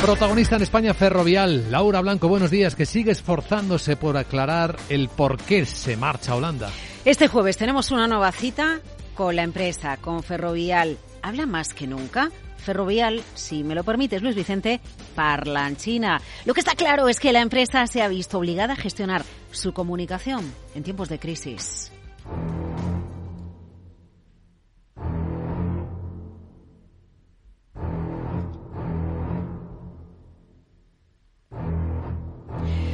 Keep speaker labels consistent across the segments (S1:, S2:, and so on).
S1: Protagonista en España Ferrovial, Laura Blanco, buenos días, que sigue esforzándose por aclarar el por qué se marcha a Holanda.
S2: Este jueves tenemos una nueva cita con la empresa, con Ferrovial. Habla más que nunca. Ferrovial, si me lo permites, Luis Vicente, parla en China. Lo que está claro es que la empresa se ha visto obligada a gestionar su comunicación en tiempos de crisis.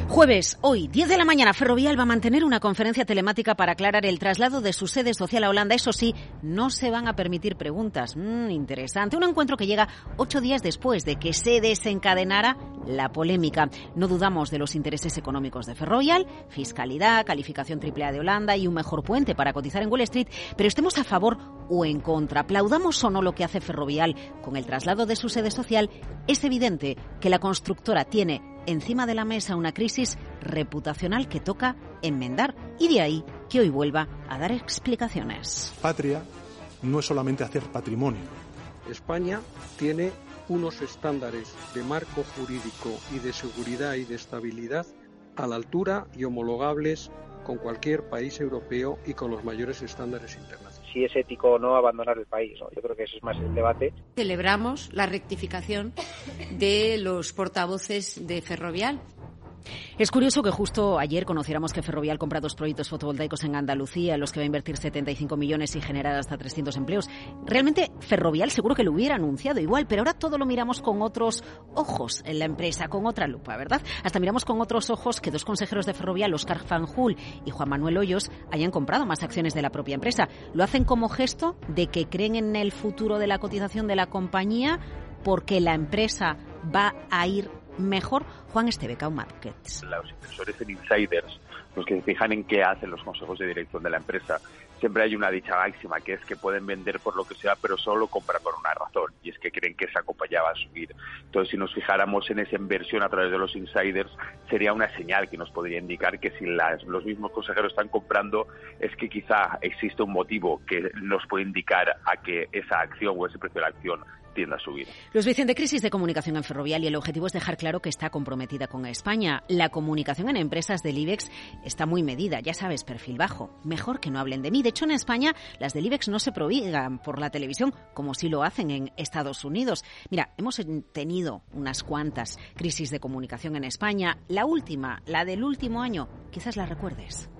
S2: Jueves, hoy, 10 de la mañana, Ferrovial va a mantener una conferencia telemática para aclarar el traslado de su sede social a Holanda. Eso sí, no se van a permitir preguntas. Mm, interesante. Un encuentro que llega ocho días después de que se desencadenara la polémica. No dudamos de los intereses económicos de Ferrovial, fiscalidad, calificación AAA de Holanda y un mejor puente para cotizar en Wall Street, pero estemos a favor o en contra. Aplaudamos o no lo que hace Ferrovial con el traslado de su sede social, es evidente que la constructora tiene encima de la mesa una crisis reputacional que toca enmendar y de ahí que hoy vuelva a dar explicaciones.
S3: Patria no es solamente hacer patrimonio.
S4: España tiene unos estándares de marco jurídico y de seguridad y de estabilidad a la altura y homologables con cualquier país europeo y con los mayores estándares internacionales
S5: si es ético o no abandonar el país. Yo creo que ese es más el debate.
S6: Celebramos la rectificación de los portavoces de Ferrovial
S2: es curioso que justo ayer conociéramos que Ferrovial compra dos proyectos fotovoltaicos en Andalucía, en los que va a invertir 75 millones y generar hasta 300 empleos. Realmente Ferrovial seguro que lo hubiera anunciado igual, pero ahora todo lo miramos con otros ojos en la empresa, con otra lupa, ¿verdad? Hasta miramos con otros ojos que dos consejeros de Ferrovial, Oscar Fanjul y Juan Manuel Hoyos, hayan comprado más acciones de la propia empresa. Lo hacen como gesto de que creen en el futuro de la cotización de la compañía porque la empresa va a ir mejor Juan Esteve Markets.
S7: Los inversores en insiders, los que se fijan en qué hacen los consejos de dirección de la empresa, siempre hay una dicha máxima, que es que pueden vender por lo que sea, pero solo compran por una razón, y es que creen que esa compañía va a subir. Entonces, si nos fijáramos en esa inversión a través de los insiders, sería una señal que nos podría indicar que si los mismos consejeros están comprando, es que quizá existe un motivo que nos puede indicar a que esa acción o ese precio de la acción tienda a subir.
S2: Luis Vicente, crisis de comunicación en Ferrovial y el objetivo es dejar claro que está comprometida con España. La comunicación en empresas del IBEX está muy medida, ya sabes, perfil bajo. Mejor que no hablen de mí. De hecho, en España las del IBEX no se provigan por la televisión como sí lo hacen en Estados Unidos. Mira, hemos tenido unas cuantas crisis de comunicación en España. La última, la del último año, quizás la recuerdes.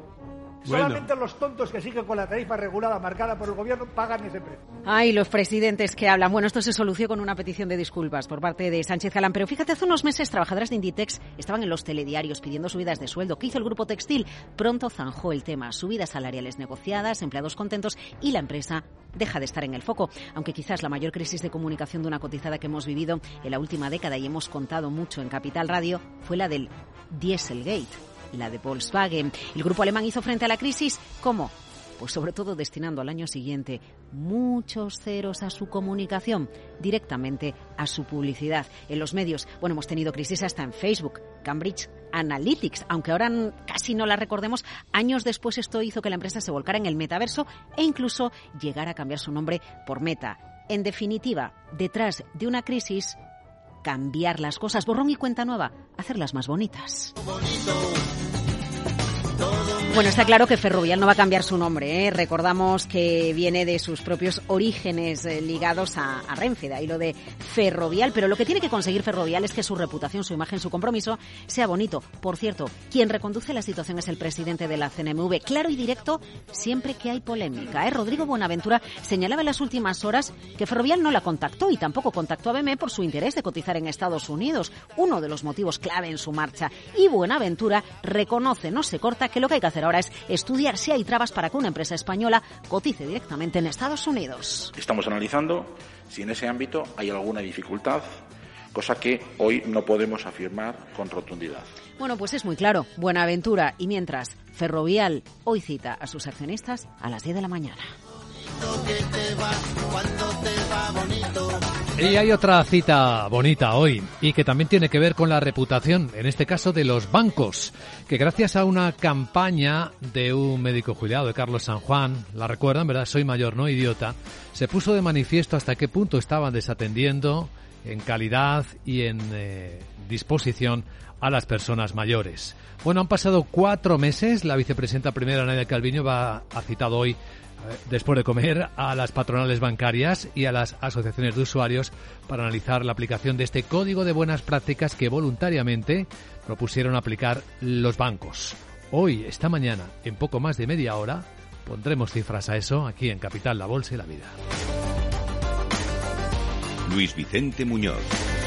S8: Solamente los tontos que siguen con la tarifa regulada marcada por el gobierno pagan ese precio.
S2: Ay, los presidentes que hablan. Bueno, esto se solucionó con una petición de disculpas por parte de Sánchez Galán. Pero fíjate, hace unos meses trabajadoras de Inditex estaban en los telediarios pidiendo subidas de sueldo. ¿Qué hizo el grupo textil? Pronto zanjó el tema. Subidas salariales negociadas, empleados contentos y la empresa deja de estar en el foco. Aunque quizás la mayor crisis de comunicación de una cotizada que hemos vivido en la última década y hemos contado mucho en Capital Radio fue la del Dieselgate la de Volkswagen. El grupo alemán hizo frente a la crisis, ¿cómo? Pues sobre todo destinando al año siguiente muchos ceros a su comunicación, directamente a su publicidad. En los medios, bueno, hemos tenido crisis hasta en Facebook, Cambridge Analytics, aunque ahora casi no la recordemos, años después esto hizo que la empresa se volcara en el metaverso e incluso llegara a cambiar su nombre por Meta. En definitiva, detrás de una crisis, cambiar las cosas, borrón y cuenta nueva, hacerlas más bonitas. Bueno, está claro que Ferrovial no va a cambiar su nombre. ¿eh? Recordamos que viene de sus propios orígenes eh, ligados a, a Renfe, de ahí lo de Ferrovial. Pero lo que tiene que conseguir Ferrovial es que su reputación, su imagen, su compromiso sea bonito. Por cierto, quien reconduce la situación es el presidente de la CNMV. Claro y directo siempre que hay polémica. ¿eh? Rodrigo Buenaventura señalaba en las últimas horas que Ferrovial no la contactó y tampoco contactó a BME por su interés de cotizar en Estados Unidos, uno de los motivos clave en su marcha. Y Buenaventura reconoce, no se corta, que lo que hay que hacer ahora es estudiar si hay trabas para que una empresa española cotice directamente en Estados Unidos.
S9: Estamos analizando si en ese ámbito hay alguna dificultad cosa que hoy no podemos afirmar con rotundidad.
S2: Bueno, pues es muy claro, Buenaventura. Y mientras, Ferrovial hoy cita a sus accionistas a las 10 de la mañana.
S1: Y hay otra cita bonita hoy y que también tiene que ver con la reputación, en este caso de los bancos, que gracias a una campaña de un médico jubilado de Carlos San Juan, la recuerdan, ¿verdad? Soy mayor, no idiota, se puso de manifiesto hasta qué punto estaban desatendiendo en calidad y en eh, disposición a las personas mayores. Bueno, han pasado cuatro meses. La vicepresidenta primera, Nadia Calviño, va, ha citado hoy, eh, después de comer, a las patronales bancarias y a las asociaciones de usuarios para analizar la aplicación de este código de buenas prácticas que voluntariamente propusieron aplicar los bancos. Hoy, esta mañana, en poco más de media hora, pondremos cifras a eso aquí en Capital, la Bolsa y la Vida.
S10: Luis Vicente Muñoz.